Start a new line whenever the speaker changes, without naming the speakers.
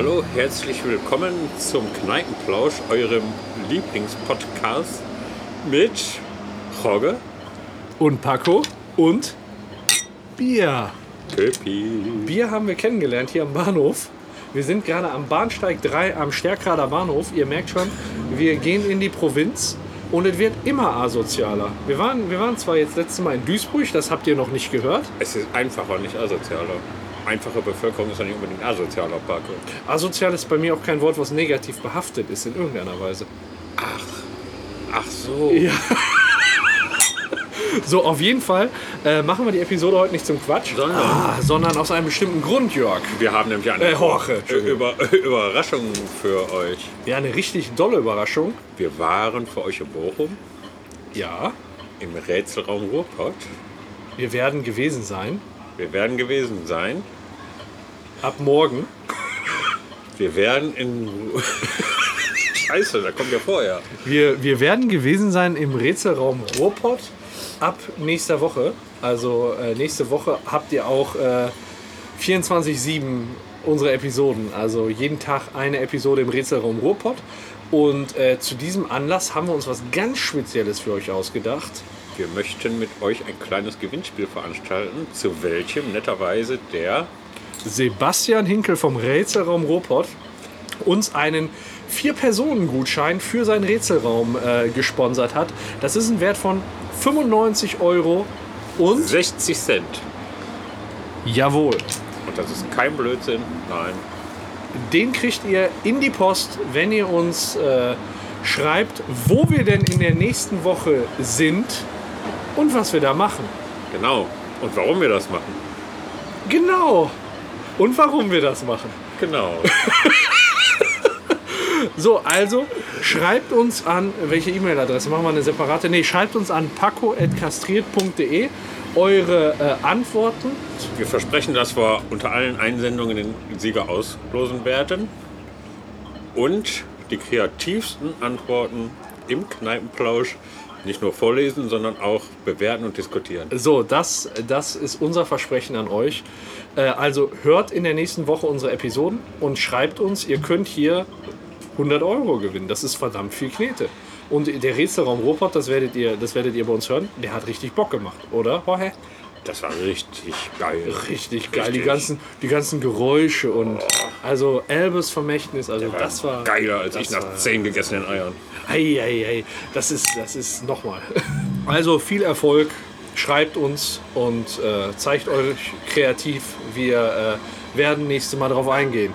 hallo, herzlich willkommen zum Kneipenplausch, eurem Lieblingspodcast mit Jorge,
Und Paco und Bier.
Köpi.
Bier haben wir kennengelernt hier am Bahnhof. Wir sind gerade am Bahnsteig 3 am Stärkrader Bahnhof. Ihr merkt schon, wir gehen in die Provinz und es wird immer asozialer. Wir waren, wir waren zwar jetzt letztes Mal in Duisburg, das habt ihr noch nicht gehört.
Es ist einfacher, nicht asozialer. Einfache Bevölkerung ist ja nicht unbedingt asozialer, Paco.
Asozial ist bei mir auch kein Wort, was negativ behaftet ist in irgendeiner Weise.
Ach so.
Ja. So, auf jeden Fall äh, machen wir die Episode heute nicht zum Quatsch,
Sondern?
ah, sondern aus einem bestimmten Grund, Jörg.
Wir haben nämlich eine
Äh, Jorge.
Über Überraschung für euch.
Ja, eine richtig dolle Überraschung.
Wir waren für euch in Bochum
Ja,
im Rätselraum Ruhrpott.
wir werden gewesen sein.
Wir werden gewesen sein.
Ab morgen.
Wir werden in. Scheiße, da kommt ja vorher.
Wir, wir werden gewesen sein im Rätselraum Ruhrpott ab nächster Woche. Also äh, nächste Woche habt ihr auch äh, 24-7 unsere Episoden. Also jeden Tag eine Episode im Rätselraum Ruhrpott. Und äh, zu diesem Anlass haben wir uns was ganz Spezielles für euch ausgedacht.
Wir möchten mit euch ein kleines Gewinnspiel veranstalten, zu welchem netterweise der
Sebastian Hinkel vom Rätselraum Ruhrpott uns einen Vier-Personen-Gutschein für seinen Rätselraum äh, gesponsert hat. Das ist ein Wert von 95 Euro und
60 Cent.
jawohl,
Und das ist kein Blödsinn, nein.
den kriegt ihr in die Post, wenn ihr uns äh, schreibt, wo wir denn in der nächsten Woche sind und was wir da machen.
Genau. Und warum wir das machen?
Genau. Und warum wir das machen.
Genau.
So, also schreibt uns an, welche E-Mail-Adresse? Machen wir eine separate? Nee, schreibt uns an paco.kastriert.de eure äh, Antworten.
Wir versprechen, dass wir unter allen Einsendungen den Sieger auslosen werden. Und die kreativsten Antworten im Kneipenplausch nicht nur vorlesen, sondern auch bewerten und diskutieren.
So, das, das ist unser Versprechen an euch. Äh, also hört in der nächsten Woche unsere Episoden und schreibt uns, ihr könnt hier 100 Euro gewinnen. Das ist verdammt viel Knete. Und der Rätselraum Ruhrpott, das werdet ihr, das werdet ihr bei uns hören, der hat richtig Bock gemacht, oder? Jorge?
Das war richtig geil.
Richtig geil, die
Richtig.
ganzen, die ganzen Geräusche und also Elbes Vermächtnis, also das war
geiler als ich nach
war-
10 gegessenen Eiern.
Ei, ei, ei, das ist, das ist nochmal. Also viel Erfolg, schreibt uns und äh, zeigt euch kreativ. Wir äh, werden nächstes Mal darauf eingehen.